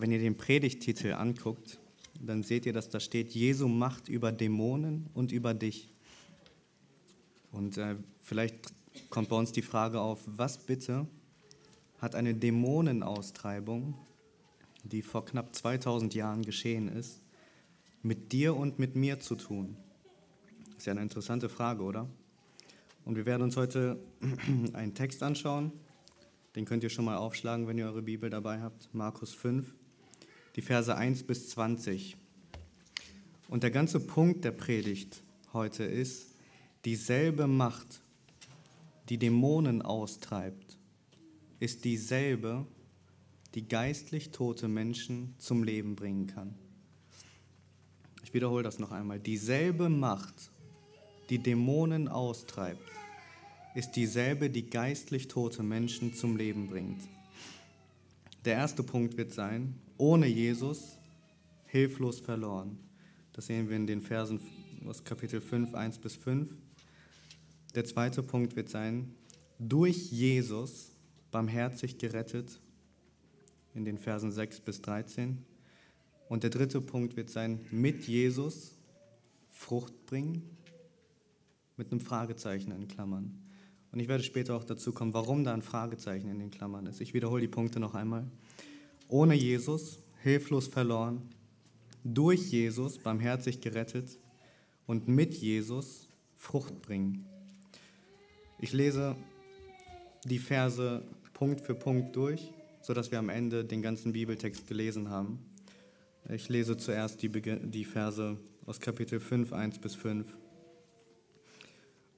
Wenn ihr den Predigtitel anguckt, dann seht ihr, dass da steht, Jesu Macht über Dämonen und über dich. Und äh, vielleicht kommt bei uns die Frage auf, was bitte hat eine Dämonenaustreibung, die vor knapp 2000 Jahren geschehen ist, mit dir und mit mir zu tun? Ist ja eine interessante Frage, oder? Und wir werden uns heute einen Text anschauen, den könnt ihr schon mal aufschlagen, wenn ihr eure Bibel dabei habt, Markus 5, die Verse 1 bis 20. Und der ganze Punkt der Predigt heute ist, dieselbe Macht, die Dämonen austreibt, ist dieselbe, die geistlich tote Menschen zum Leben bringen kann. Ich wiederhole das noch einmal. Dieselbe Macht, die Dämonen austreibt, ist dieselbe, die geistlich tote Menschen zum Leben bringt. Der erste Punkt wird sein, ohne Jesus hilflos verloren. Das sehen wir in den Versen aus Kapitel 5, 1 bis 5. Der zweite Punkt wird sein, durch Jesus barmherzig gerettet, in den Versen 6 bis 13. Und der dritte Punkt wird sein, mit Jesus Frucht bringen, mit einem Fragezeichen in Klammern. Und ich werde später auch dazu kommen, warum da ein Fragezeichen in den Klammern ist. Ich wiederhole die Punkte noch einmal. Ohne Jesus hilflos verloren, durch Jesus barmherzig gerettet und mit Jesus Frucht bringen. Ich lese die Verse Punkt für Punkt durch, sodass wir am Ende den ganzen Bibeltext gelesen haben. Ich lese zuerst die, die Verse aus Kapitel 5, 1 bis 5.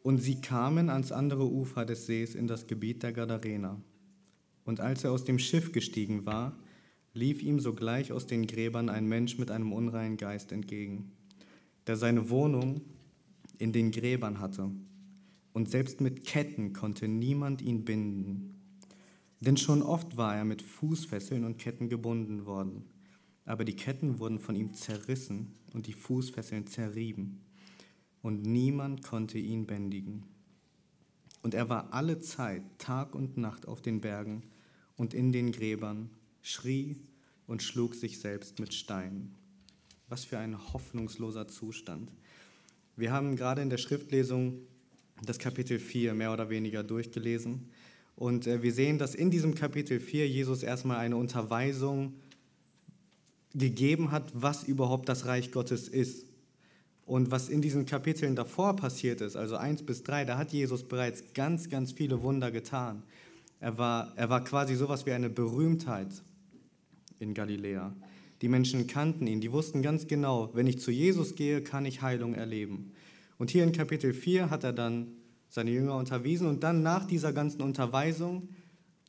Und sie kamen ans andere Ufer des Sees in das Gebiet der Gadarener. Und als er aus dem Schiff gestiegen war, lief ihm sogleich aus den Gräbern ein Mensch mit einem unreinen Geist entgegen, der seine Wohnung in den Gräbern hatte. Und selbst mit Ketten konnte niemand ihn binden. Denn schon oft war er mit Fußfesseln und Ketten gebunden worden. Aber die Ketten wurden von ihm zerrissen und die Fußfesseln zerrieben und niemand konnte ihn bändigen. Und er war alle Zeit, Tag und Nacht auf den Bergen und in den Gräbern, schrie und schlug sich selbst mit Steinen. Was für ein hoffnungsloser Zustand. Wir haben gerade in der Schriftlesung das Kapitel 4 mehr oder weniger durchgelesen. Und äh, wir sehen, dass in diesem Kapitel 4 Jesus erstmal eine Unterweisung gegeben hat, was überhaupt das Reich Gottes ist. Und was in diesen Kapiteln davor passiert ist, also 1 bis 3, da hat Jesus bereits ganz, ganz viele Wunder getan. Er war, er war quasi sowas wie eine Berühmtheit in Galiläa. Die Menschen kannten ihn, die wussten ganz genau, wenn ich zu Jesus gehe, kann ich Heilung erleben. Und hier in Kapitel 4 hat er dann seine Jünger unterwiesen und dann nach dieser ganzen Unterweisung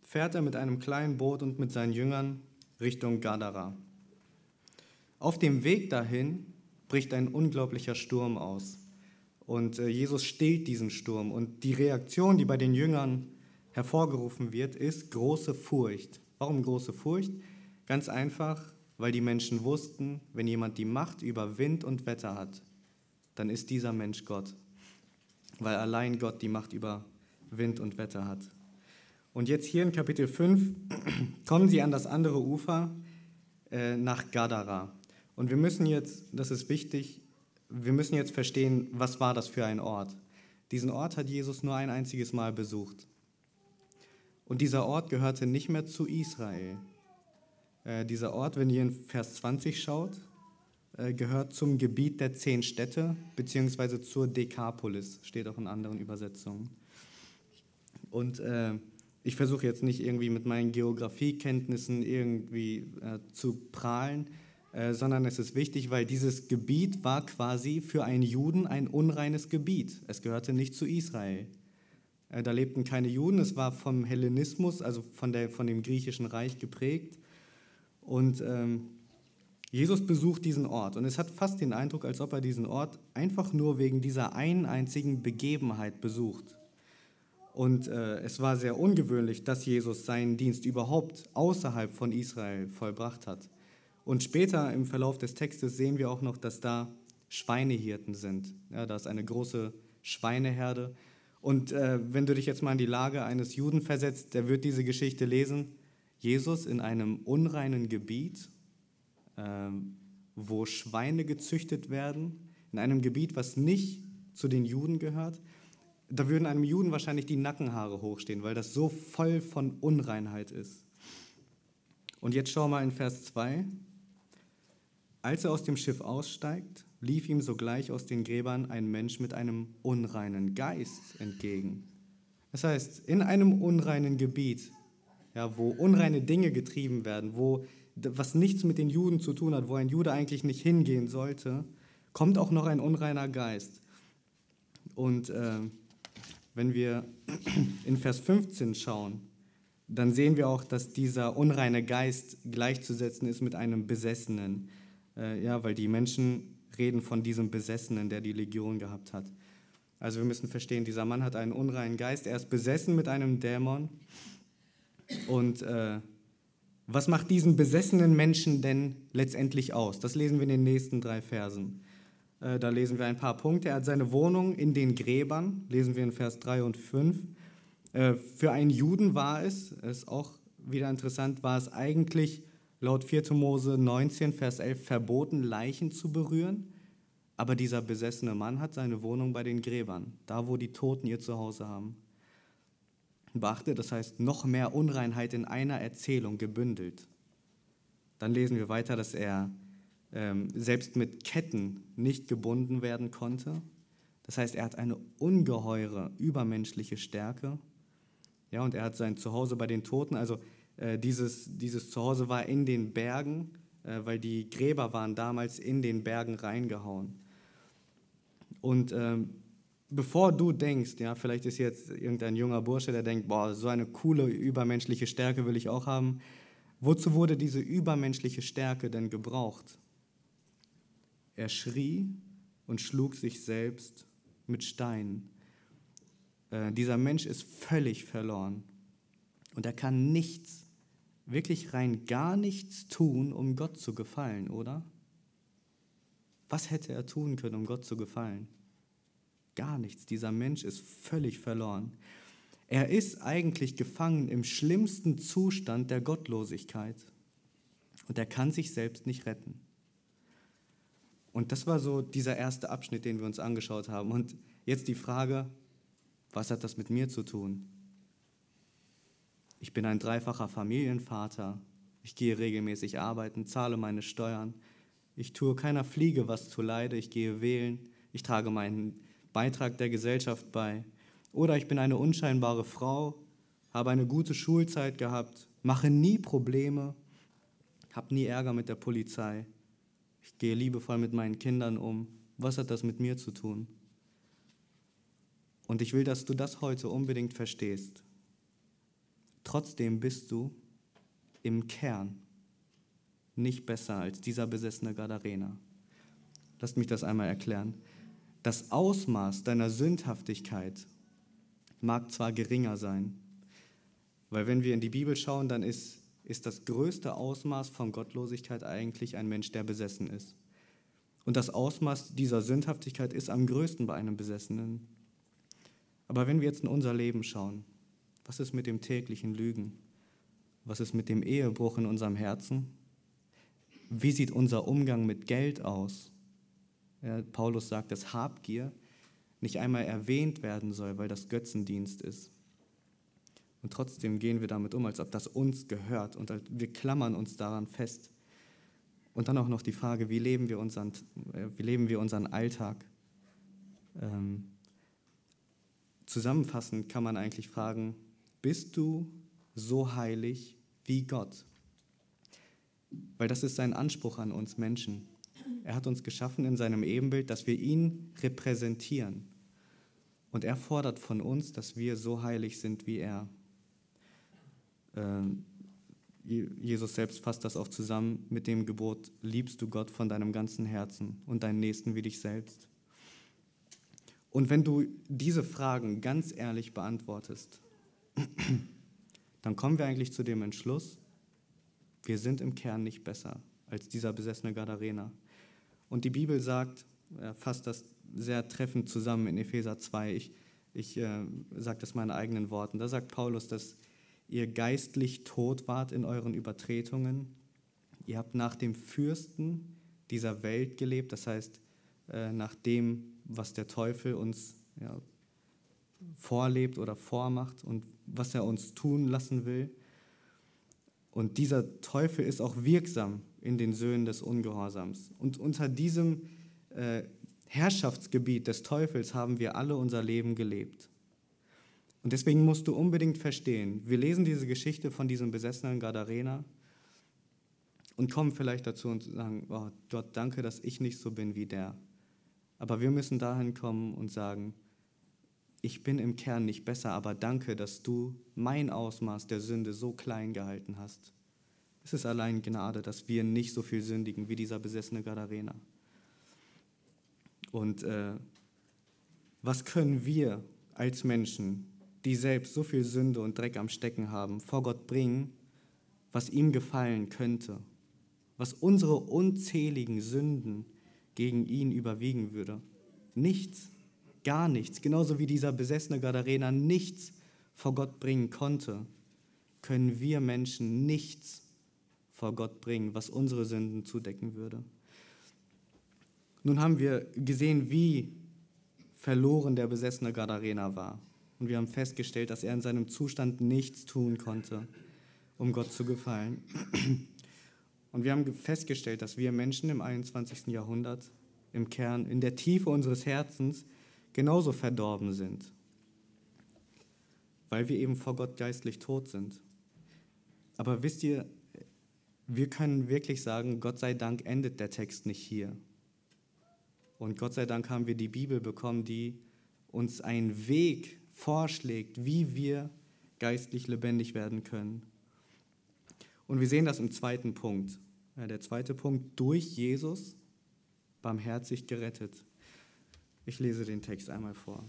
fährt er mit einem kleinen Boot und mit seinen Jüngern Richtung Gadara. Auf dem Weg dahin bricht ein unglaublicher Sturm aus. Und äh, Jesus stillt diesen Sturm. Und die Reaktion, die bei den Jüngern hervorgerufen wird, ist große Furcht. Warum große Furcht? Ganz einfach, weil die Menschen wussten, wenn jemand die Macht über Wind und Wetter hat, dann ist dieser Mensch Gott. Weil allein Gott die Macht über Wind und Wetter hat. Und jetzt hier in Kapitel 5 kommen sie an das andere Ufer äh, nach Gadara. Und wir müssen jetzt, das ist wichtig, wir müssen jetzt verstehen, was war das für ein Ort. Diesen Ort hat Jesus nur ein einziges Mal besucht. Und dieser Ort gehörte nicht mehr zu Israel. Äh, dieser Ort, wenn ihr in Vers 20 schaut, äh, gehört zum Gebiet der zehn Städte, beziehungsweise zur Dekapolis, steht auch in anderen Übersetzungen. Und äh, ich versuche jetzt nicht irgendwie mit meinen Geografiekenntnissen irgendwie äh, zu prahlen, sondern es ist wichtig, weil dieses Gebiet war quasi für einen Juden ein unreines Gebiet. Es gehörte nicht zu Israel. Da lebten keine Juden, es war vom Hellenismus, also von, der, von dem griechischen Reich geprägt. Und ähm, Jesus besucht diesen Ort und es hat fast den Eindruck, als ob er diesen Ort einfach nur wegen dieser einen einzigen Begebenheit besucht. Und äh, es war sehr ungewöhnlich, dass Jesus seinen Dienst überhaupt außerhalb von Israel vollbracht hat. Und später im Verlauf des Textes sehen wir auch noch, dass da Schweinehirten sind. Ja, da ist eine große Schweineherde. Und äh, wenn du dich jetzt mal in die Lage eines Juden versetzt, der wird diese Geschichte lesen. Jesus in einem unreinen Gebiet ähm, wo Schweine gezüchtet werden, in einem Gebiet, was nicht zu den Juden gehört. Da würden einem Juden wahrscheinlich die Nackenhaare hochstehen, weil das so voll von Unreinheit ist. Und jetzt schau mal in Vers 2. Als er aus dem Schiff aussteigt, lief ihm sogleich aus den Gräbern ein Mensch mit einem unreinen Geist entgegen. Das heißt, in einem unreinen Gebiet, ja, wo unreine Dinge getrieben werden, wo was nichts mit den Juden zu tun hat, wo ein Jude eigentlich nicht hingehen sollte, kommt auch noch ein unreiner Geist. Und äh, wenn wir in Vers 15 schauen, dann sehen wir auch, dass dieser unreine Geist gleichzusetzen ist mit einem Besessenen. Äh, ja, weil die Menschen reden von diesem Besessenen, der die Legion gehabt hat. Also wir müssen verstehen, dieser Mann hat einen unreinen Geist, er ist besessen mit einem Dämon. Und äh, was macht diesen besessenen Menschen denn letztendlich aus? Das lesen wir in den nächsten drei Versen. Äh, da lesen wir ein paar Punkte. Er hat seine Wohnung in den Gräbern, lesen wir in Vers 3 und 5. Äh, für einen Juden war es, ist auch wieder interessant, war es eigentlich laut 4. Mose 19, Vers 11 verboten, Leichen zu berühren. Aber dieser besessene Mann hat seine Wohnung bei den Gräbern, da wo die Toten ihr Zuhause haben. Beachte, das heißt noch mehr Unreinheit in einer Erzählung gebündelt. Dann lesen wir weiter, dass er ähm, selbst mit Ketten nicht gebunden werden konnte. Das heißt, er hat eine ungeheure übermenschliche Stärke. Ja, und er hat sein Zuhause bei den Toten. Also äh, dieses, dieses Zuhause war in den Bergen, äh, weil die Gräber waren damals in den Bergen reingehauen. Und ähm, bevor du denkst, ja, vielleicht ist jetzt irgendein junger Bursche, der denkt, boah, so eine coole übermenschliche Stärke will ich auch haben. Wozu wurde diese übermenschliche Stärke denn gebraucht? Er schrie und schlug sich selbst mit Steinen. Äh, dieser Mensch ist völlig verloren und er kann nichts, wirklich rein gar nichts tun, um Gott zu gefallen, oder? Was hätte er tun können, um Gott zu gefallen? Gar nichts. Dieser Mensch ist völlig verloren. Er ist eigentlich gefangen im schlimmsten Zustand der Gottlosigkeit. Und er kann sich selbst nicht retten. Und das war so dieser erste Abschnitt, den wir uns angeschaut haben. Und jetzt die Frage, was hat das mit mir zu tun? Ich bin ein dreifacher Familienvater. Ich gehe regelmäßig arbeiten, zahle meine Steuern. Ich tue keiner Fliege was zu Leide. Ich gehe wählen. Ich trage meinen Beitrag der Gesellschaft bei. Oder ich bin eine unscheinbare Frau, habe eine gute Schulzeit gehabt, mache nie Probleme, habe nie Ärger mit der Polizei. Ich gehe liebevoll mit meinen Kindern um. Was hat das mit mir zu tun? Und ich will, dass du das heute unbedingt verstehst. Trotzdem bist du im Kern nicht besser als dieser besessene Gadarener. Lasst mich das einmal erklären. Das Ausmaß deiner Sündhaftigkeit mag zwar geringer sein, weil wenn wir in die Bibel schauen, dann ist, ist das größte Ausmaß von Gottlosigkeit eigentlich ein Mensch, der besessen ist. Und das Ausmaß dieser Sündhaftigkeit ist am größten bei einem Besessenen. Aber wenn wir jetzt in unser Leben schauen, was ist mit dem täglichen Lügen? Was ist mit dem Ehebruch in unserem Herzen? Wie sieht unser Umgang mit Geld aus? Ja, Paulus sagt, dass Habgier nicht einmal erwähnt werden soll, weil das Götzendienst ist. Und trotzdem gehen wir damit um, als ob das uns gehört und wir klammern uns daran fest. Und dann auch noch die Frage, wie leben wir unseren, äh, wie leben wir unseren Alltag? Ähm, zusammenfassend kann man eigentlich fragen, bist du so heilig wie Gott? Weil das ist sein Anspruch an uns Menschen. Er hat uns geschaffen in seinem Ebenbild, dass wir ihn repräsentieren. Und er fordert von uns, dass wir so heilig sind wie er. Ähm, Jesus selbst fasst das auch zusammen mit dem Gebot, liebst du Gott von deinem ganzen Herzen und deinen Nächsten wie dich selbst. Und wenn du diese Fragen ganz ehrlich beantwortest, dann kommen wir eigentlich zu dem Entschluss, wir sind im Kern nicht besser als dieser besessene Gadarener. Und die Bibel sagt, er fasst das sehr treffend zusammen in Epheser 2. Ich, ich äh, sage das meinen eigenen Worten. Da sagt Paulus, dass ihr geistlich tot wart in euren Übertretungen, ihr habt nach dem Fürsten dieser Welt gelebt, das heißt äh, nach dem, was der Teufel uns ja, vorlebt oder vormacht und was er uns tun lassen will. Und dieser Teufel ist auch wirksam in den Söhnen des Ungehorsams. Und unter diesem äh, Herrschaftsgebiet des Teufels haben wir alle unser Leben gelebt. Und deswegen musst du unbedingt verstehen, wir lesen diese Geschichte von diesem besessenen Gadarena und kommen vielleicht dazu und sagen, oh Gott, danke, dass ich nicht so bin wie der. Aber wir müssen dahin kommen und sagen, ich bin im Kern nicht besser, aber danke, dass du mein Ausmaß der Sünde so klein gehalten hast. Es ist allein Gnade, dass wir nicht so viel sündigen wie dieser besessene Gadarena. Und äh, was können wir als Menschen, die selbst so viel Sünde und Dreck am Stecken haben, vor Gott bringen, was ihm gefallen könnte, was unsere unzähligen Sünden gegen ihn überwiegen würde? Nichts. Gar nichts. Genauso wie dieser besessene Gadarena nichts vor Gott bringen konnte, können wir Menschen nichts vor Gott bringen, was unsere Sünden zudecken würde. Nun haben wir gesehen, wie verloren der besessene Gadarena war. Und wir haben festgestellt, dass er in seinem Zustand nichts tun konnte, um Gott zu gefallen. Und wir haben festgestellt, dass wir Menschen im 21. Jahrhundert im Kern, in der Tiefe unseres Herzens, genauso verdorben sind, weil wir eben vor Gott geistlich tot sind. Aber wisst ihr, wir können wirklich sagen, Gott sei Dank endet der Text nicht hier. Und Gott sei Dank haben wir die Bibel bekommen, die uns einen Weg vorschlägt, wie wir geistlich lebendig werden können. Und wir sehen das im zweiten Punkt. Der zweite Punkt, durch Jesus barmherzig gerettet. Ich lese den Text einmal vor.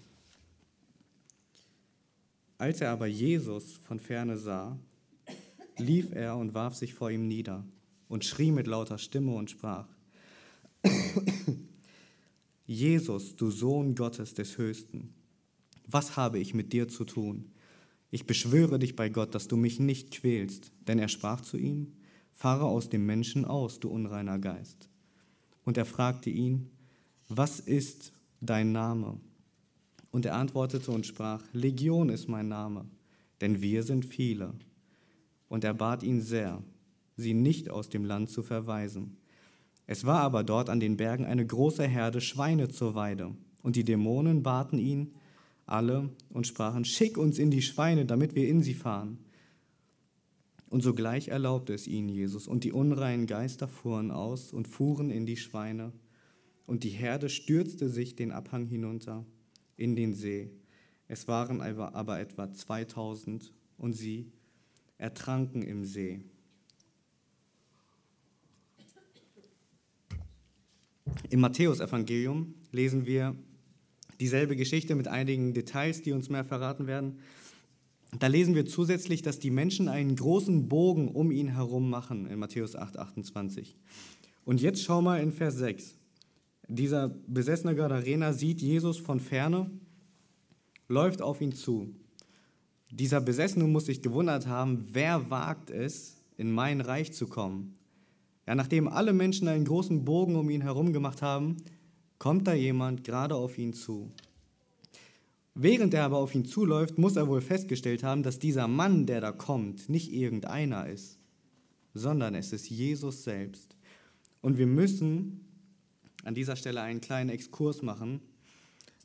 Als er aber Jesus von ferne sah, lief er und warf sich vor ihm nieder und schrie mit lauter Stimme und sprach, Jesus, du Sohn Gottes des Höchsten, was habe ich mit dir zu tun? Ich beschwöre dich bei Gott, dass du mich nicht quälst. Denn er sprach zu ihm, fahre aus dem Menschen aus, du unreiner Geist. Und er fragte ihn, was ist dein Name? Und er antwortete und sprach, Legion ist mein Name, denn wir sind viele. Und er bat ihn sehr, sie nicht aus dem Land zu verweisen. Es war aber dort an den Bergen eine große Herde Schweine zur Weide, und die Dämonen baten ihn alle und sprachen, schick uns in die Schweine, damit wir in sie fahren. Und sogleich erlaubte es ihnen Jesus, und die unreinen Geister fuhren aus und fuhren in die Schweine, und die Herde stürzte sich den Abhang hinunter in den See. Es waren aber etwa 2000 und sie ertranken im See. Im Matthäusevangelium lesen wir dieselbe Geschichte mit einigen Details, die uns mehr verraten werden. Da lesen wir zusätzlich, dass die Menschen einen großen Bogen um ihn herum machen in Matthäus 8, 28. Und jetzt schau mal in Vers 6. Dieser besessene Gadarena sieht Jesus von ferne, läuft auf ihn zu. Dieser Besessene muss sich gewundert haben, wer wagt es, in mein Reich zu kommen? Ja, nachdem alle Menschen einen großen Bogen um ihn herum gemacht haben, kommt da jemand gerade auf ihn zu. Während er aber auf ihn zuläuft, muss er wohl festgestellt haben, dass dieser Mann, der da kommt, nicht irgendeiner ist, sondern es ist Jesus selbst. Und wir müssen an dieser Stelle einen kleinen Exkurs machen,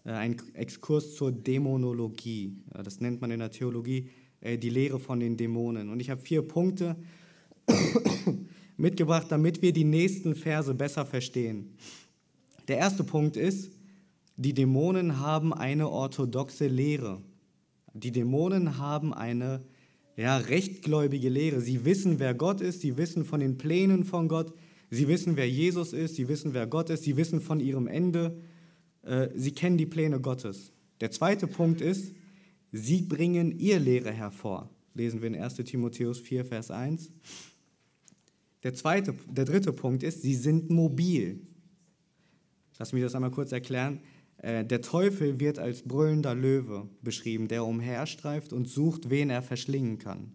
äh, einen Exkurs zur Dämonologie. Das nennt man in der Theologie äh, die Lehre von den Dämonen. Und ich habe vier Punkte mitgebracht, damit wir die nächsten Verse besser verstehen. Der erste Punkt ist, die Dämonen haben eine orthodoxe Lehre. Die Dämonen haben eine ja, rechtgläubige Lehre. Sie wissen, wer Gott ist, sie wissen von den Plänen von Gott, sie wissen, wer Jesus ist, sie wissen, wer Gott ist, sie wissen von ihrem Ende, äh, sie kennen die Pläne Gottes. Der zweite Punkt ist, sie bringen ihr Lehre hervor. Lesen wir in 1 Timotheus 4, Vers 1. Der, zweite, der dritte Punkt ist, sie sind mobil. Lass mich das einmal kurz erklären. Äh, der Teufel wird als brüllender Löwe beschrieben, der umherstreift und sucht, wen er verschlingen kann.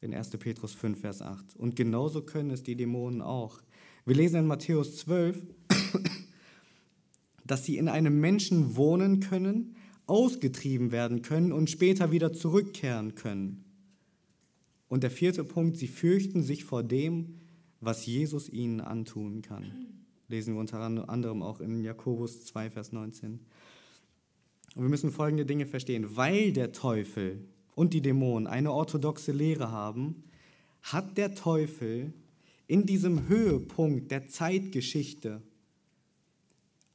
in 1. Petrus 5, Vers 8. Und genauso können es die Dämonen auch. Wir lesen in Matthäus 12, dass sie in einem Menschen wohnen können, ausgetrieben werden können und später wieder zurückkehren können. Und der vierte Punkt, sie fürchten sich vor dem, was Jesus ihnen antun kann. Lesen wir unter anderem auch in Jakobus 2, Vers 19. Und wir müssen folgende Dinge verstehen. Weil der Teufel und die Dämonen eine orthodoxe Lehre haben, hat der Teufel in diesem Höhepunkt der Zeitgeschichte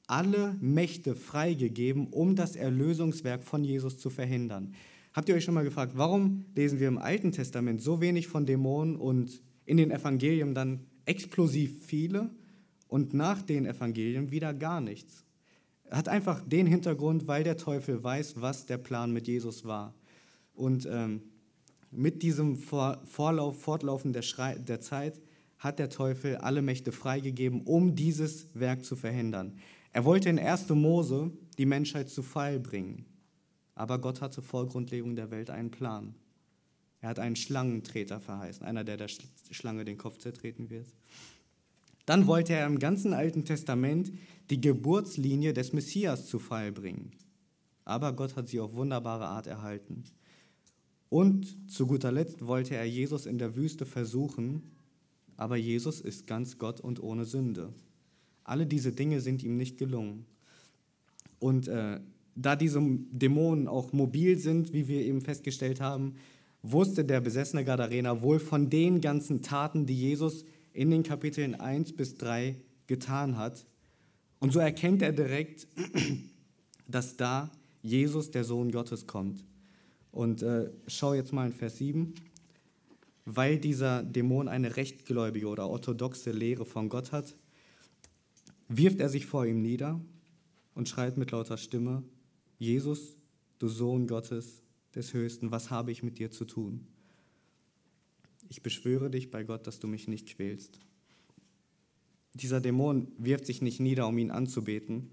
alle Mächte freigegeben, um das Erlösungswerk von Jesus zu verhindern. Habt ihr euch schon mal gefragt, warum lesen wir im Alten Testament so wenig von Dämonen und in den Evangelien dann explosiv viele und nach den Evangelien wieder gar nichts? Hat einfach den Hintergrund, weil der Teufel weiß, was der Plan mit Jesus war. Und ähm, mit diesem Vorlauf, Fortlaufen der, Schrei der Zeit hat der Teufel alle Mächte freigegeben, um dieses Werk zu verhindern. Er wollte in 1. Mose die Menschheit zu Fall bringen. Aber Gott hatte vor Grundlegung der Welt einen Plan. Er hat einen Schlangentreter verheißen, einer, der der Schlange den Kopf zertreten wird. Dann wollte er im ganzen Alten Testament die Geburtslinie des Messias zu Fall bringen. Aber Gott hat sie auf wunderbare Art erhalten. Und zu guter Letzt wollte er Jesus in der Wüste versuchen, aber Jesus ist ganz Gott und ohne Sünde. Alle diese Dinge sind ihm nicht gelungen. Und äh, da diese Dämonen auch mobil sind, wie wir eben festgestellt haben, wusste der besessene Gadarener wohl von den ganzen Taten, die Jesus in den Kapiteln 1 bis 3 getan hat. Und so erkennt er direkt, dass da Jesus, der Sohn Gottes, kommt. Und äh, schau jetzt mal in Vers 7. Weil dieser Dämon eine rechtgläubige oder orthodoxe Lehre von Gott hat, wirft er sich vor ihm nieder und schreit mit lauter Stimme, Jesus, du Sohn Gottes des Höchsten, was habe ich mit dir zu tun? Ich beschwöre dich bei Gott, dass du mich nicht quälst. Dieser Dämon wirft sich nicht nieder, um ihn anzubeten,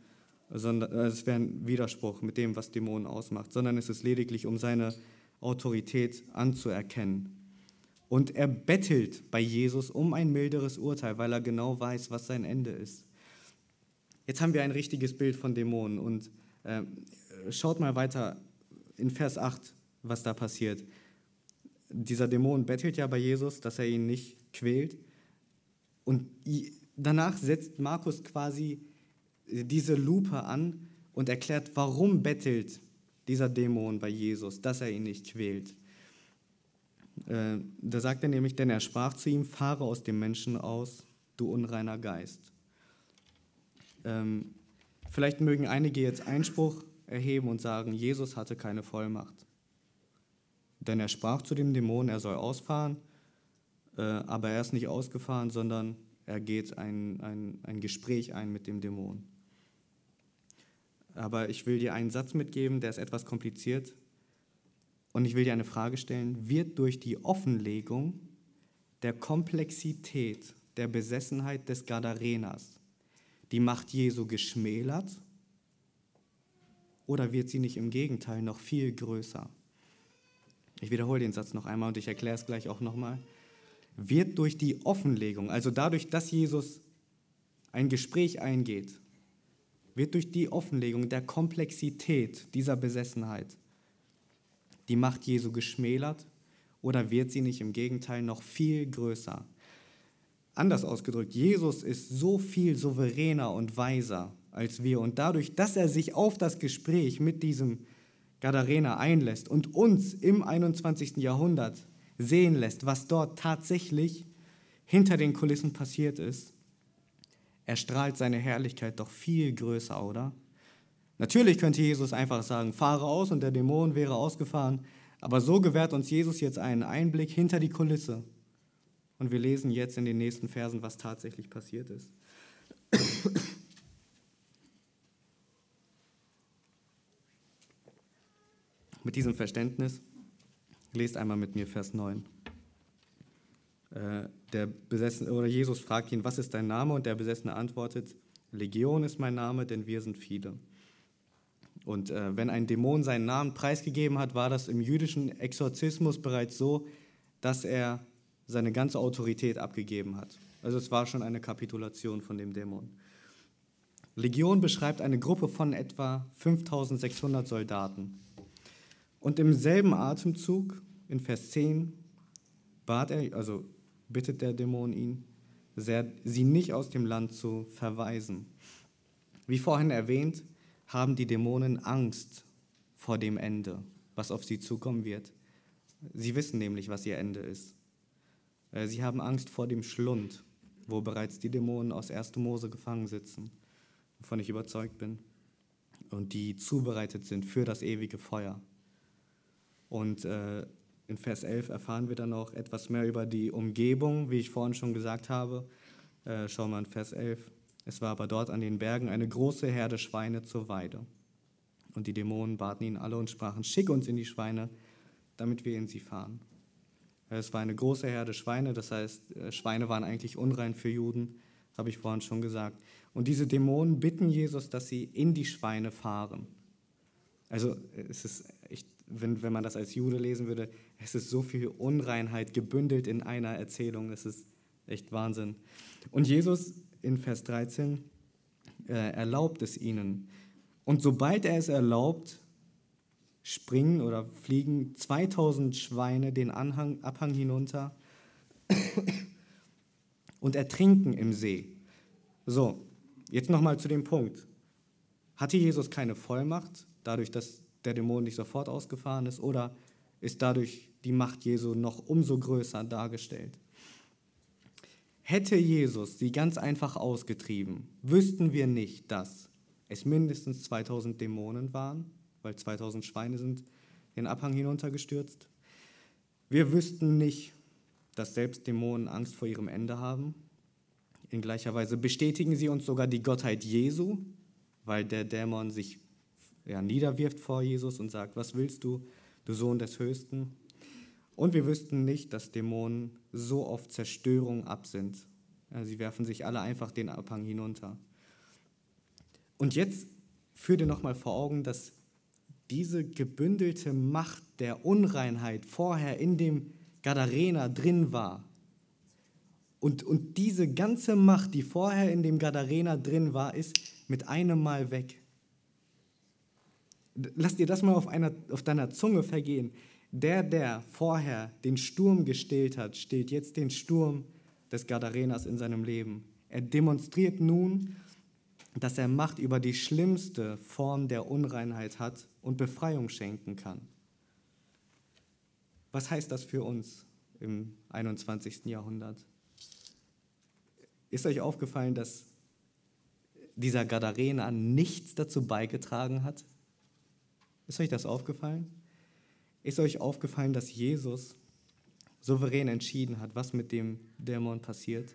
sondern äh, es wäre ein Widerspruch mit dem, was Dämonen ausmacht, sondern es ist lediglich, um seine Autorität anzuerkennen. Und er bettelt bei Jesus um ein milderes Urteil, weil er genau weiß, was sein Ende ist. Jetzt haben wir ein richtiges Bild von Dämonen und äh, schaut mal weiter in Vers 8, was da passiert. Dieser Dämon bettelt ja bei Jesus, dass er ihn nicht quält. Und danach setzt Markus quasi diese Lupe an und erklärt, warum bettelt dieser Dämon bei Jesus, dass er ihn nicht quält. Äh, da sagt er nämlich, denn er sprach zu ihm, fahre aus dem Menschen aus, du unreiner Geist. Ähm, vielleicht mögen einige jetzt Einspruch erheben und sagen, Jesus hatte keine Vollmacht. Denn er sprach zu dem Dämon, er soll ausfahren, äh, aber er ist nicht ausgefahren, sondern er geht ein, ein, ein Gespräch ein mit dem Dämon. Aber ich will dir einen Satz mitgeben, der ist etwas kompliziert. Und ich will dir eine Frage stellen. Wird durch die Offenlegung der Komplexität der Besessenheit des Gadarenas die Macht Jesu geschmälert oder wird sie nicht im Gegenteil noch viel größer? Ich wiederhole den Satz noch einmal und ich erkläre es gleich auch nochmal. Wird durch die Offenlegung, also dadurch, dass Jesus ein Gespräch eingeht, wird durch die Offenlegung der Komplexität dieser Besessenheit die Macht Jesu geschmälert oder wird sie nicht im Gegenteil noch viel größer? Anders ausgedrückt, Jesus ist so viel souveräner und weiser als wir und dadurch, dass er sich auf das Gespräch mit diesem Gadarener einlässt und uns im 21. Jahrhundert sehen lässt, was dort tatsächlich hinter den Kulissen passiert ist, erstrahlt seine Herrlichkeit doch viel größer, oder? Natürlich könnte Jesus einfach sagen, fahre aus und der Dämon wäre ausgefahren, aber so gewährt uns Jesus jetzt einen Einblick hinter die Kulisse. Und wir lesen jetzt in den nächsten Versen, was tatsächlich passiert ist. Mit diesem Verständnis lest einmal mit mir Vers 9. Äh, der Besessene, oder Jesus fragt ihn, was ist dein Name? Und der Besessene antwortet, Legion ist mein Name, denn wir sind viele. Und äh, wenn ein Dämon seinen Namen preisgegeben hat, war das im jüdischen Exorzismus bereits so, dass er seine ganze Autorität abgegeben hat. Also es war schon eine Kapitulation von dem Dämon. Legion beschreibt eine Gruppe von etwa 5600 Soldaten. Und im selben Atemzug, in Vers 10, bat er, also bittet der Dämon ihn, sie nicht aus dem Land zu verweisen. Wie vorhin erwähnt, haben die Dämonen Angst vor dem Ende, was auf sie zukommen wird. Sie wissen nämlich, was ihr Ende ist. Äh, sie haben Angst vor dem Schlund, wo bereits die Dämonen aus 1. Mose gefangen sitzen, wovon ich überzeugt bin, und die zubereitet sind für das ewige Feuer. Und äh, in Vers 11 erfahren wir dann noch etwas mehr über die Umgebung, wie ich vorhin schon gesagt habe. Äh, schauen wir in Vers 11. Es war aber dort an den Bergen eine große Herde Schweine zur Weide. Und die Dämonen baten ihn alle und sprachen, schick uns in die Schweine, damit wir in sie fahren. Es war eine große Herde Schweine, das heißt, äh, Schweine waren eigentlich unrein für Juden, habe ich vorhin schon gesagt. Und diese Dämonen bitten Jesus, dass sie in die Schweine fahren. Also es ist echt, wenn, wenn man das als Jude lesen würde, es ist so viel Unreinheit gebündelt in einer Erzählung, es ist echt Wahnsinn. Und Jesus in Vers 13 äh, erlaubt es ihnen. Und sobald er es erlaubt, springen oder fliegen 2000 Schweine den Anhang, Abhang hinunter und ertrinken im See. So, jetzt nochmal zu dem Punkt. Hatte Jesus keine Vollmacht, dadurch, dass der Dämon nicht sofort ausgefahren ist, oder ist dadurch die Macht Jesu noch umso größer dargestellt? Hätte Jesus sie ganz einfach ausgetrieben, wüssten wir nicht, dass es mindestens 2000 Dämonen waren, weil 2000 Schweine sind den Abhang hinuntergestürzt. Wir wüssten nicht, dass selbst Dämonen Angst vor ihrem Ende haben. In gleicher Weise bestätigen sie uns sogar die Gottheit Jesu, weil der Dämon sich ja, niederwirft vor Jesus und sagt, was willst du, du Sohn des Höchsten? Und wir wüssten nicht, dass Dämonen so oft Zerstörung ab sind. Sie werfen sich alle einfach den Abhang hinunter. Und jetzt führ dir nochmal vor Augen, dass diese gebündelte Macht der Unreinheit vorher in dem Gadarena drin war. Und, und diese ganze Macht, die vorher in dem Gadarena drin war, ist mit einem Mal weg. Lass dir das mal auf, einer, auf deiner Zunge vergehen. Der, der vorher den Sturm gestillt hat, stillt jetzt den Sturm des Gadarenas in seinem Leben. Er demonstriert nun, dass er Macht über die schlimmste Form der Unreinheit hat und Befreiung schenken kann. Was heißt das für uns im 21. Jahrhundert? Ist euch aufgefallen, dass dieser Gadarena nichts dazu beigetragen hat? Ist euch das aufgefallen? Ist euch aufgefallen, dass Jesus souverän entschieden hat, was mit dem Dämon passiert?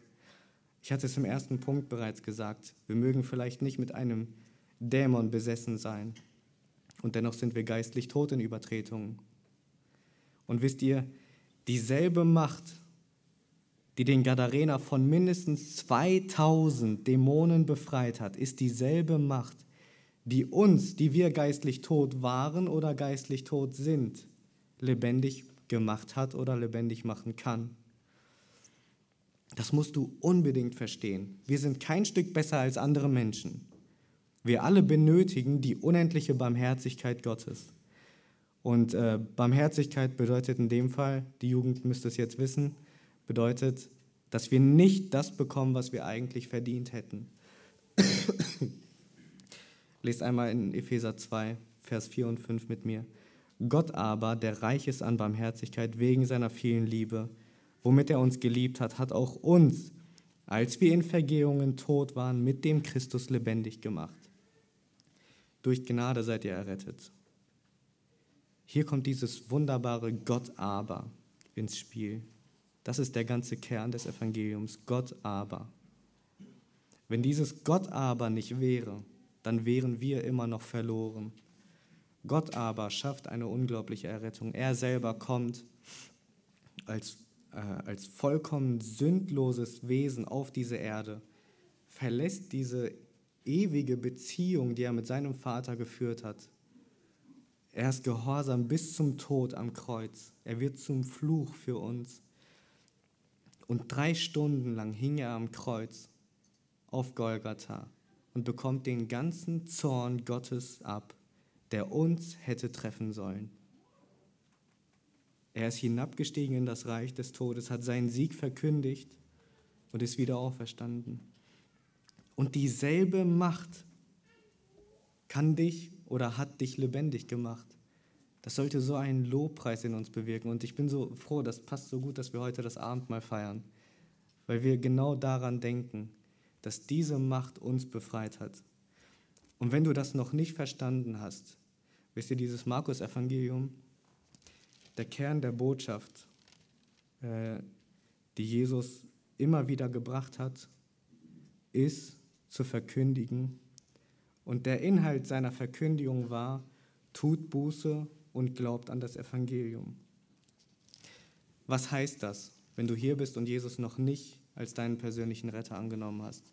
Ich hatte es im ersten Punkt bereits gesagt, wir mögen vielleicht nicht mit einem Dämon besessen sein und dennoch sind wir geistlich tot in Übertretungen. Und wisst ihr, dieselbe Macht, die den Gadarener von mindestens 2000 Dämonen befreit hat, ist dieselbe Macht, die uns, die wir geistlich tot waren oder geistlich tot sind, lebendig gemacht hat oder lebendig machen kann. Das musst du unbedingt verstehen. Wir sind kein Stück besser als andere Menschen. Wir alle benötigen die unendliche Barmherzigkeit Gottes. Und äh, Barmherzigkeit bedeutet in dem Fall, die Jugend müsste es jetzt wissen, bedeutet, dass wir nicht das bekommen, was wir eigentlich verdient hätten. Lest einmal in Epheser 2, Vers 4 und 5 mit mir. Gott aber, der reich ist an Barmherzigkeit wegen seiner vielen Liebe, womit er uns geliebt hat, hat auch uns, als wir in Vergehungen tot waren, mit dem Christus lebendig gemacht. Durch Gnade seid ihr errettet. Hier kommt dieses wunderbare Gott aber ins Spiel. Das ist der ganze Kern des Evangeliums. Gott aber. Wenn dieses Gott aber nicht wäre, dann wären wir immer noch verloren. Gott aber schafft eine unglaubliche Errettung. Er selber kommt als äh, als vollkommen sündloses Wesen auf diese Erde, verlässt diese ewige Beziehung, die er mit seinem Vater geführt hat, Er ist gehorsam bis zum Tod am Kreuz. Er wird zum Fluch für uns. Und drei Stunden lang hing er am Kreuz auf Golgatha und bekommt den ganzen Zorn Gottes ab, der uns hätte treffen sollen. Er ist hinabgestiegen in das Reich des Todes, hat seinen Sieg verkündigt und ist wieder auferstanden. Und dieselbe Macht kann dich oder hat dich lebendig gemacht. Das sollte so einen Lobpreis in uns bewirken. Und ich bin so froh, das passt so gut, dass wir heute das Abendmahl feiern, weil wir genau daran denken, dass diese Macht uns befreit hat. Und wenn du das noch nicht verstanden hast, wisst ihr, dieses Markus-Evangelium, der Kern der Botschaft, äh, die Jesus immer wieder gebracht hat, ist zu verkündigen. Und der Inhalt seiner Verkündigung war, tut Buße und glaubt an das Evangelium. Was heißt das, wenn du hier bist und Jesus noch nicht als deinen persönlichen Retter angenommen hast?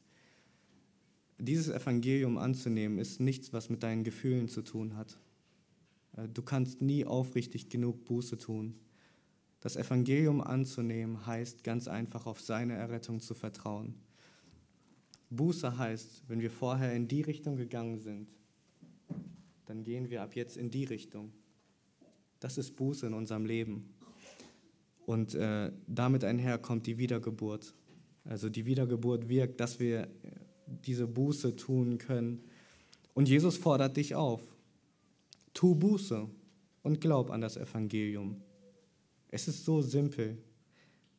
Dieses Evangelium anzunehmen ist nichts, was mit deinen Gefühlen zu tun hat. Äh, du kannst nie aufrichtig genug Buße tun. Das Evangelium anzunehmen heißt ganz einfach auf seine Errettung zu vertrauen. Buße heißt, wenn wir vorher in die Richtung gegangen sind, dann gehen wir ab jetzt in die Richtung. Das ist Buße in unserem Leben. Und äh, damit einher kommt die Wiedergeburt. Also die Wiedergeburt wirkt, dass wir diese Buße tun können. Und Jesus fordert dich auf. Tu Buße und glaub an das Evangelium. Es ist so simpel.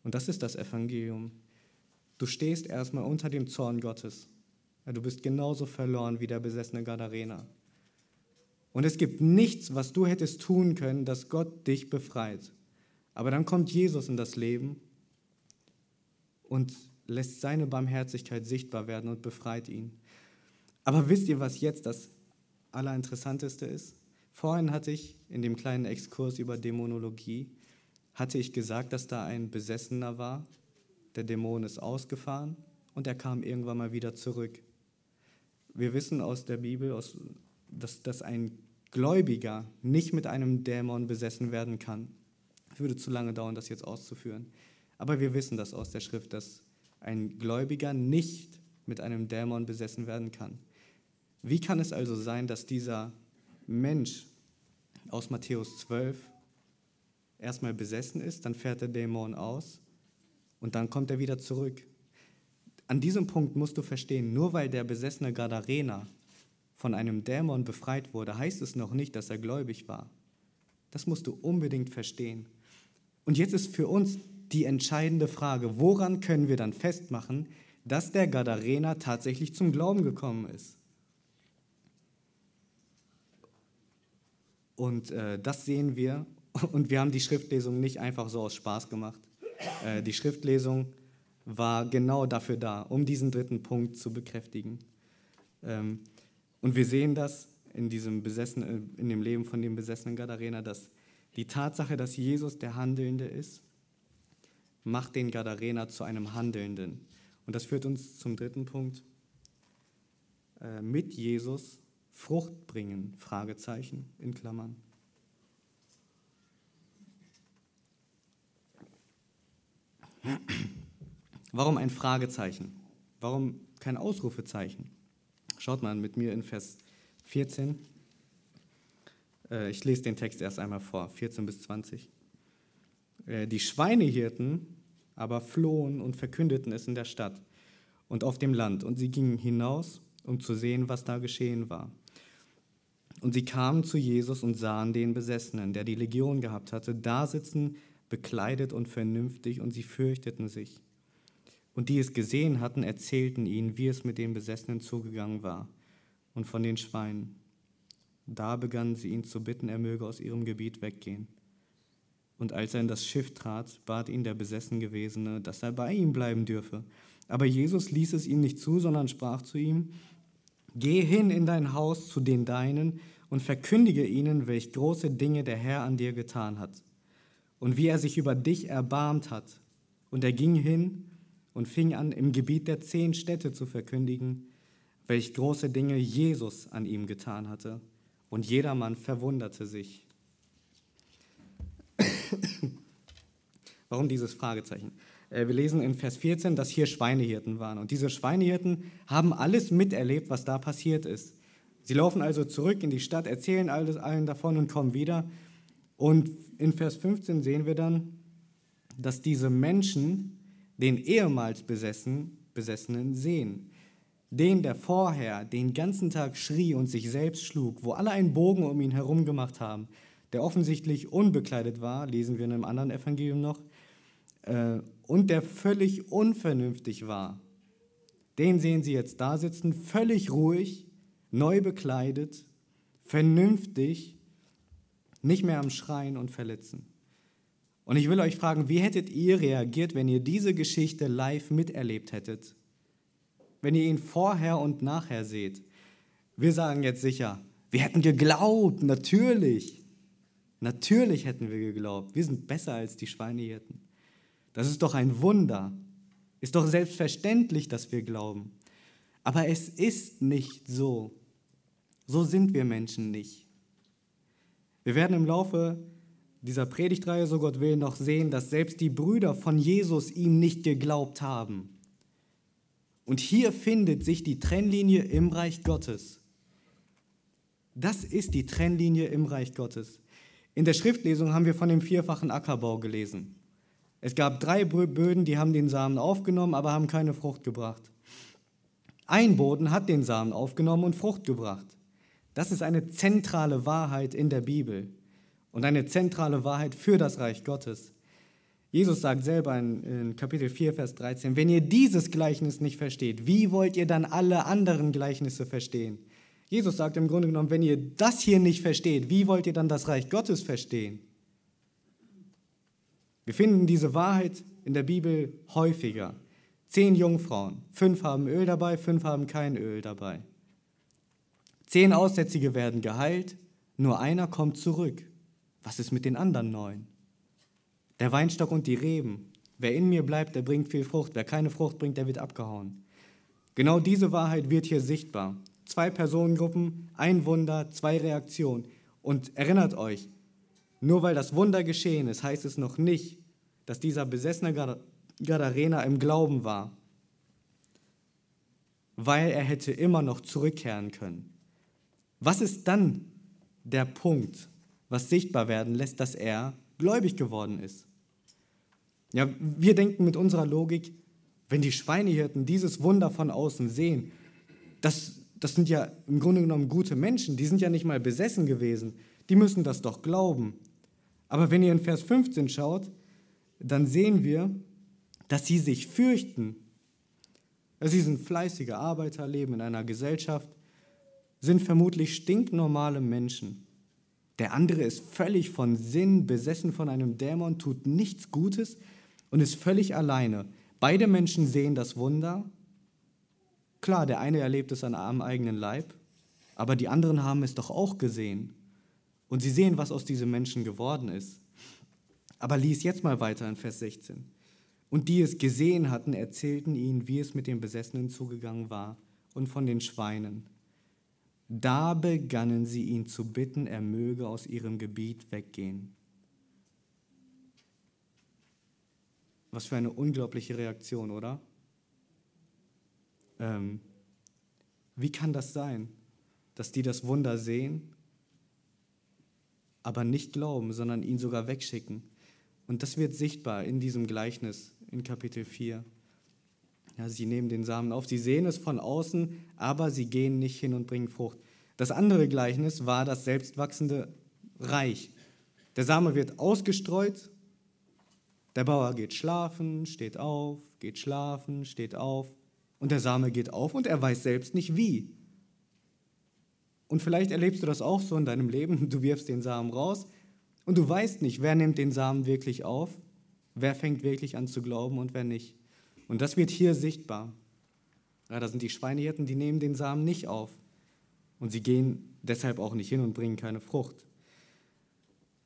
Und das ist das Evangelium. Du stehst erstmal unter dem Zorn Gottes. Du bist genauso verloren wie der besessene Gadarena. Und es gibt nichts, was du hättest tun können, dass Gott dich befreit. Aber dann kommt Jesus in das Leben und lässt seine Barmherzigkeit sichtbar werden und befreit ihn. Aber wisst ihr, was jetzt das Allerinteressanteste ist? Vorhin hatte ich in dem kleinen Exkurs über Dämonologie, hatte ich gesagt, dass da ein Besessener war, der Dämon ist ausgefahren und er kam irgendwann mal wieder zurück. Wir wissen aus der Bibel, dass, dass ein Gläubiger nicht mit einem Dämon besessen werden kann. Es würde zu lange dauern, das jetzt auszuführen. Aber wir wissen das aus der Schrift, dass ein Gläubiger nicht mit einem Dämon besessen werden kann. Wie kann es also sein, dass dieser Mensch aus Matthäus 12 erstmal besessen ist, dann fährt der Dämon aus und dann kommt er wieder zurück? An diesem Punkt musst du verstehen, nur weil der besessene Gadarena von einem Dämon befreit wurde, heißt es noch nicht, dass er gläubig war. Das musst du unbedingt verstehen. Und jetzt ist für uns die entscheidende Frage, woran können wir dann festmachen, dass der Gadarener tatsächlich zum Glauben gekommen ist? Und äh, das sehen wir. Und wir haben die Schriftlesung nicht einfach so aus Spaß gemacht. Äh, die Schriftlesung war genau dafür da, um diesen dritten Punkt zu bekräftigen. Ähm, und wir sehen das in, diesem besessenen, in dem Leben von dem besessenen Gadarener, dass die Tatsache, dass Jesus der Handelnde ist, macht den Gadarener zu einem Handelnden. Und das führt uns zum dritten Punkt. Äh, mit Jesus Frucht bringen, Fragezeichen in Klammern. Warum ein Fragezeichen? Warum kein Ausrufezeichen? Schaut mal mit mir in Vers 14. Äh, ich lese den Text erst einmal vor, 14 bis 20. Äh, die Schweinehirten aber flohen und verkündeten es in der Stadt und auf dem Land. Und sie gingen hinaus, um zu sehen, was da geschehen war. Und sie kamen zu Jesus und sahen den Besessenen, der die Legion gehabt hatte, da sitzen, bekleidet und vernünftig, und sie fürchteten sich. Und die es gesehen hatten, erzählten ihnen, wie es mit den Besessenen zugegangen war und von den Schweinen. Da begannen sie ihn zu bitten, er möge aus ihrem Gebiet weggehen. Und als er in das Schiff trat, bat ihn der besessen Gewesene, dass er bei ihm bleiben dürfe. Aber Jesus ließ es ihm nicht zu, sondern sprach zu ihm, Geh hin in dein Haus zu den Deinen und verkündige ihnen, welch große Dinge der Herr an dir getan hat und wie er sich über dich erbarmt hat. Und er ging hin und fing an, im Gebiet der zehn Städte zu verkündigen, welch große Dinge Jesus an ihm getan hatte Und jedermann verwunderte sich. Warum dieses Fragezeichen? Äh, wir lesen in Vers 14, dass hier Schweinehirten waren. Und diese Schweinehirten haben alles miterlebt, was da passiert ist. Sie laufen also zurück in die Stadt, erzählen alles allen davon und kommen wieder. Und in Vers 15 sehen wir dann, dass diese Menschen den ehemals Besessen, Besessenen sehen. Den, der vorher den ganzen Tag schrie und sich selbst schlug, wo alle einen Bogen um ihn herum gemacht haben, der offensichtlich unbekleidet war, lesen wir in einem anderen Evangelium noch, äh, und der völlig unvernünftig war. Den sehen Sie jetzt da sitzen, völlig ruhig, neu bekleidet, vernünftig, nicht mehr am Schreien und Verletzen. Und ich will euch fragen, wie hättet ihr reagiert, wenn ihr diese Geschichte live miterlebt hättet? Wenn ihr ihn vorher und nachher seht? Wir sagen jetzt sicher, wir hätten geglaubt, natürlich. Natürlich hätten wir geglaubt. Wir sind besser als die Schweinehirten. Das ist doch ein Wunder. Ist doch selbstverständlich, dass wir glauben. Aber es ist nicht so. So sind wir Menschen nicht. Wir werden im Laufe dieser Predigtreihe, so Gott will, noch sehen, dass selbst die Brüder von Jesus ihm nicht geglaubt haben. Und hier findet sich die Trennlinie im Reich Gottes. Das ist die Trennlinie im Reich Gottes. In der Schriftlesung haben wir von dem vierfachen Ackerbau gelesen. Es gab drei Böden, die haben den Samen aufgenommen, aber haben keine Frucht gebracht. Ein Boden hat den Samen aufgenommen und Frucht gebracht. Das ist eine zentrale Wahrheit in der Bibel und eine zentrale Wahrheit für das Reich Gottes. Jesus sagt selber in, in, Kapitel 4, Vers 13, wenn ihr dieses Gleichnis nicht versteht, wie wollt ihr dann alle anderen Gleichnisse verstehen? Jesus sagt im Grunde genommen, wenn ihr das hier nicht versteht, wie wollt ihr dann das Reich Gottes verstehen? Wir finden diese Wahrheit in der Bibel häufiger. Zehn Jungfrauen, fünf haben Öl dabei, fünf haben kein Öl dabei. Zehn Aussätzige werden geheilt, nur einer kommt zurück. Was ist mit den anderen neun? Der Weinstock und die Reben. Wer in mir bleibt, der bringt viel Frucht. Wer keine Frucht bringt, der wird abgehauen. Genau diese Wahrheit wird hier sichtbar. Zwei Personengruppen, ein Wunder, zwei Reaktionen. Und erinnert euch, nur weil das Wunder geschehen ist, heißt es noch nicht, dass dieser besessene Gadarener im Glauben war, weil er hätte immer noch zurückkehren können. Was ist dann der Punkt, was sichtbar werden lässt, dass er gläubig geworden ist? Ja, wir denken mit unserer Logik, wenn die Schweinehirten dieses Wunder von außen sehen, das, das sind ja im Grunde genommen gute Menschen, die sind ja nicht mal besessen gewesen, die müssen das doch glauben. Aber wenn ihr in Vers 15 schaut, dann sehen wir, dass sie sich fürchten. Sie sind fleißige Arbeiter, leben in einer Gesellschaft, sind vermutlich stinknormale Menschen. Der andere ist völlig von Sinn, besessen von einem Dämon, tut nichts Gutes und ist völlig alleine. Beide Menschen sehen das Wunder. Klar, der eine erlebt es an am eigenen Leib, aber die anderen haben es doch auch gesehen. Und sie sehen, was aus diesem Menschen geworden ist. Aber lies jetzt mal weiter in Vers 16. Und die es gesehen hatten, erzählten ihnen, wie es mit den Besessenen zugegangen war und von den Schweinen. Da begannen sie ihn zu bitten, er möge aus ihrem Gebiet weggehen. Was für eine unglaubliche Reaktion, oder? Ähm, wie kann das sein, dass die das Wunder sehen aber nicht glauben, sondern ihn sogar wegschicken. Und das wird sichtbar in diesem Gleichnis in Kapitel 4. Ja, sie nehmen den Samen auf, sie sehen es von außen, aber sie gehen nicht hin und bringen Frucht. Das andere Gleichnis war das selbstwachsende Reich. Der Same wird ausgestreut, der Bauer geht schlafen, steht auf, geht schlafen, steht auf und der Same geht auf und er weiß selbst nicht wie. Und vielleicht erlebst du das auch so in deinem Leben. Du wirfst den Samen raus und du weißt nicht, wer nimmt den Samen wirklich auf, wer fängt wirklich an zu glauben und wer nicht. Und das wird hier sichtbar. Ja, da sind die Schweinehirten, die nehmen den Samen nicht auf. Und sie gehen deshalb auch nicht hin und bringen keine Frucht.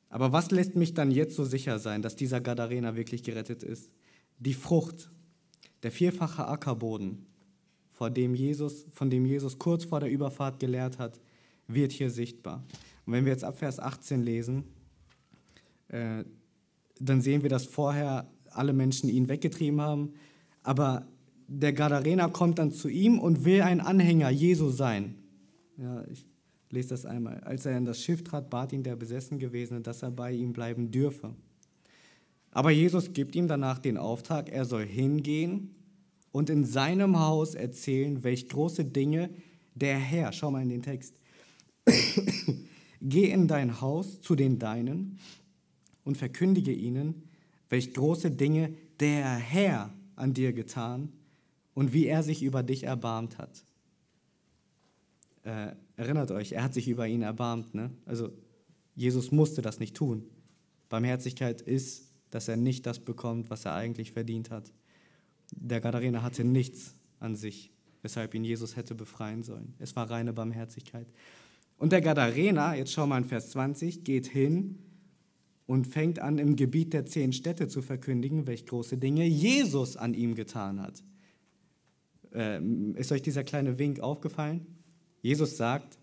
Aber was lässt mich dann jetzt so sicher sein, dass dieser Gadarener wirklich gerettet ist? Die Frucht, der vierfache Ackerboden, vor dem Jesus, von dem Jesus kurz vor der Überfahrt gelehrt hat, wird hier sichtbar. Und wenn wir jetzt ab Vers 18 lesen, äh, dann sehen wir, dass vorher alle Menschen ihn weggetrieben haben, aber der Gadarener kommt dann zu ihm und will ein Anhänger Jesu sein. Ja, ich lese das einmal. Als er in das Schiff trat, bat ihn der besessen gewesene, dass er bei ihm bleiben dürfe. Aber Jesus gibt ihm danach den Auftrag, er soll hingehen und in seinem Haus erzählen, welch große Dinge der Herr, schau mal in den Text, geh in dein Haus zu den Deinen und verkündige ihnen, welch große Dinge der Herr an dir getan und wie er sich über dich erbarmt hat. Äh, erinnert euch, er hat sich über ihn erbarmt. Ne? Also Jesus musste das nicht tun. Barmherzigkeit ist, dass er nicht das bekommt, was er eigentlich verdient hat. Der Gadarener hatte nichts an sich, weshalb ihn Jesus hätte befreien sollen. Es war reine Barmherzigkeit. Und der Gadarener, jetzt schau mal in Vers 20, geht hin und fängt an, im Gebiet der zehn Städte zu verkündigen, welche große Dinge Jesus an ihm getan hat. Ähm, ist euch dieser kleine Wink aufgefallen? Jesus sagt,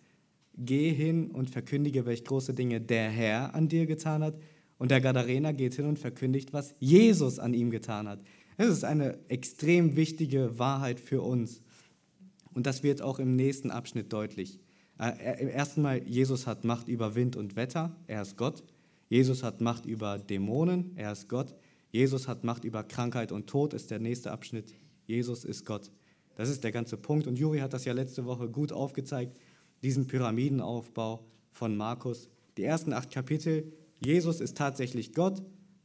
geh hin und verkündige, welche große Dinge der Herr an dir getan hat. Und der Gadarener geht hin und verkündigt, was Jesus an ihm getan hat. Das ist eine extrem wichtige Wahrheit für uns. Und das wird auch im nächsten Abschnitt deutlich. Äh, Im ersten Mal, Jesus hat Macht über Wind und Wetter, er ist Gott. Jesus hat Macht über Dämonen, er ist Gott. Jesus hat Macht über Krankheit und Tod, ist der nächste Abschnitt. Jesus ist Gott. Das ist der ganze Punkt. Und Juri hat das ja letzte Woche gut aufgezeigt, diesen Pyramidenaufbau von Markus. Die ersten acht Kapitel, Jesus ist tatsächlich Gott.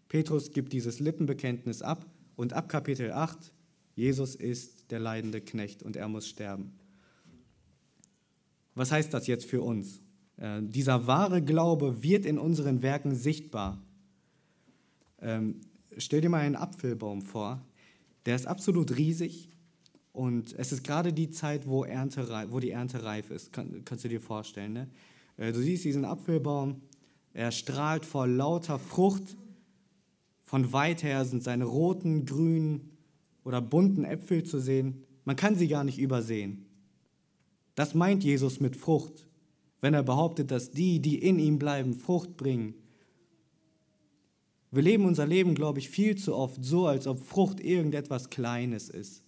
Petrus gibt dieses Lippenbekenntnis ab. Und ab Kapitel 8, Jesus ist der leidende Knecht und er muss sterben. Was heißt das jetzt für uns? Äh, dieser wahre Glaube wird in unseren Werken sichtbar. Ähm, stell dir mal einen Apfelbaum vor, der ist absolut riesig, und es ist gerade die Zeit, wo, Ernte, wo die Ernte reif ist, Kann, kannst du dir vorstellen. Ne? Äh, du siehst diesen Apfelbaum, er strahlt vor lauter Frucht. Von weit her sind seine roten, grünen oder bunten Äpfel zu sehen. Man kann sie gar nicht übersehen. Das meint Jesus mit Frucht, wenn er behauptet, dass die, die in ihm bleiben, Frucht bringen. Wir leben unser Leben, glaube ich, viel zu oft so, als ob Frucht irgendetwas Kleines ist.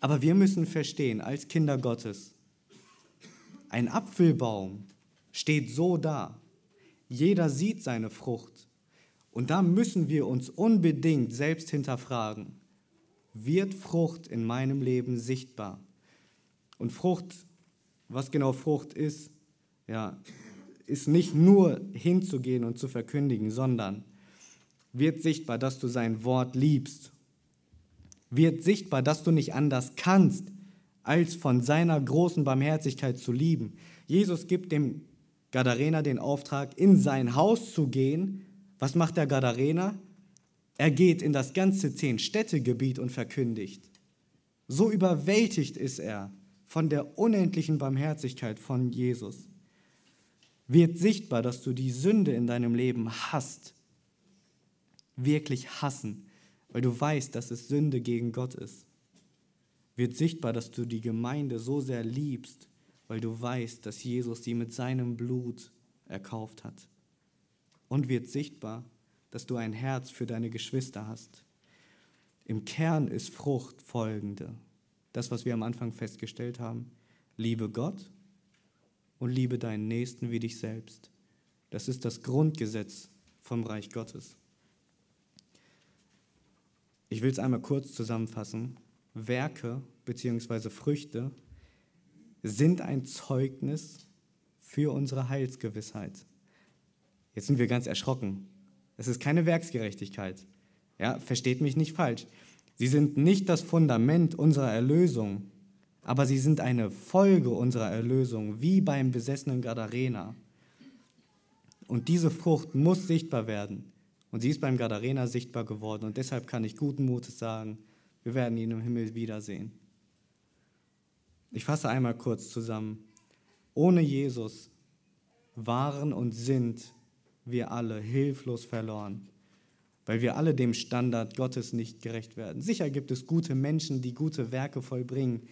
Aber wir müssen verstehen, als Kinder Gottes, ein Apfelbaum steht so da. Jeder sieht seine Frucht. Und da müssen wir uns unbedingt selbst hinterfragen, wird Frucht in meinem Leben sichtbar? Und Frucht, was genau Frucht ist, ja, ist nicht nur hinzugehen und zu verkündigen, sondern wird sichtbar, dass du sein Wort liebst wird sichtbar, dass du nicht anders kannst, als von seiner großen Barmherzigkeit zu lieben. Jesus gibt dem Gadarener den Auftrag, in sein Haus zu gehen. Was macht der Gadarener? Er geht in das ganze Zehn-Städte-Gebiet und verkündigt. So überwältigt ist er von der unendlichen Barmherzigkeit von Jesus. Wird sichtbar, dass du die Sünde in deinem Leben hast. Wirklich hassen weil du weißt, dass es Sünde gegen Gott ist. Wird sichtbar, dass du die Gemeinde so sehr liebst, weil du weißt, dass Jesus sie mit seinem Blut erkauft hat. Und wird sichtbar, dass du ein Herz für deine Geschwister hast. Im Kern ist Frucht folgende. Das, was wir am Anfang festgestellt haben. Liebe Gott und liebe deinen Nächsten wie dich selbst. Das ist das Grundgesetz vom Reich Gottes. Ich will es einmal kurz zusammenfassen. Werke bzw. Früchte sind ein Zeugnis für unsere Heilsgewissheit. Jetzt sind wir ganz erschrocken. Es ist keine Werksgerechtigkeit. Ja, versteht mich nicht falsch. Sie sind nicht das Fundament unserer Erlösung, aber sie sind eine Folge unserer Erlösung, wie beim besessenen Gadarena. Und diese Frucht muss sichtbar werden. Und sie ist beim Gadarena sichtbar geworden. Und deshalb kann ich guten Mutes sagen, wir werden ihn im Himmel wiedersehen. Ich fasse einmal kurz zusammen. Ohne Jesus waren und sind wir alle hilflos verloren, weil wir alle dem Standard Gottes nicht gerecht werden. Sicher gibt es gute Menschen, die gute Werke vollbringen.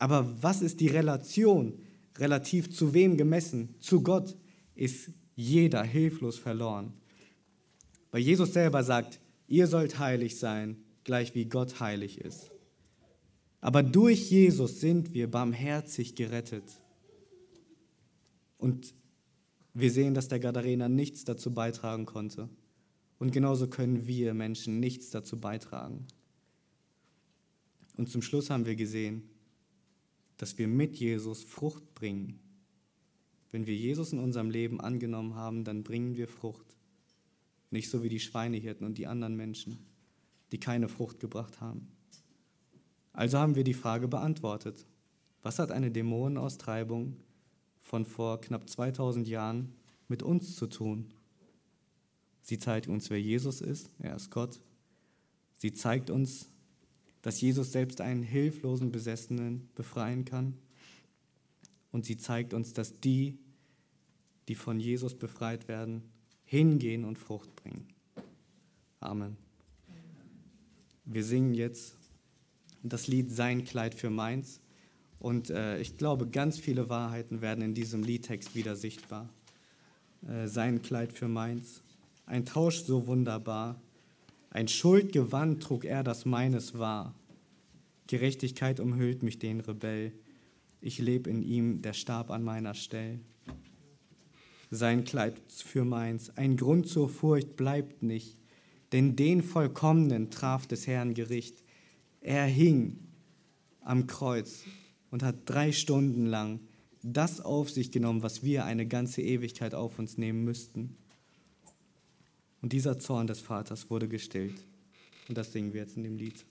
Aber was ist die Relation relativ zu wem gemessen? Zu Gott ist jeder hilflos verloren. Weil Jesus selber sagt, ihr sollt heilig sein, gleich wie Gott heilig ist. Aber durch Jesus sind wir barmherzig gerettet. Und wir sehen, dass der Gadarener nichts dazu beitragen konnte. Und genauso können wir Menschen nichts dazu beitragen. Und zum Schluss haben wir gesehen, dass wir mit Jesus Frucht bringen. Wenn wir Jesus in unserem Leben angenommen haben, dann bringen wir Frucht. Nicht so wie die Schweinehirten und die anderen Menschen, die keine Frucht gebracht haben. Also haben wir die Frage beantwortet. Was hat eine Dämonenaustreibung von vor knapp 2000 Jahren mit uns zu tun? Sie zeigt uns, wer Jesus ist. Er ist Gott. Sie zeigt uns, dass Jesus selbst einen hilflosen Besessenen befreien kann. Und sie zeigt uns, dass die, die von Jesus befreit werden, hingehen und Frucht bringen. Amen. Wir singen jetzt das Lied Sein Kleid für meins. Und äh, ich glaube, ganz viele Wahrheiten werden in diesem Liedtext wieder sichtbar. Äh, sein Kleid für meins, ein Tausch so wunderbar, ein Schuldgewand trug er, das meines war. Gerechtigkeit umhüllt mich den Rebell. Ich leb in ihm, der starb an meiner Stelle. Sein Kleid für meins, ein Grund zur Furcht bleibt nicht, denn den Vollkommenen traf des Herrn Gericht. Er hing am Kreuz und hat drei Stunden lang das auf sich genommen, was wir eine ganze Ewigkeit auf uns nehmen müssten. Und dieser Zorn des Vaters wurde gestillt. Und das singen wir jetzt in dem Lied.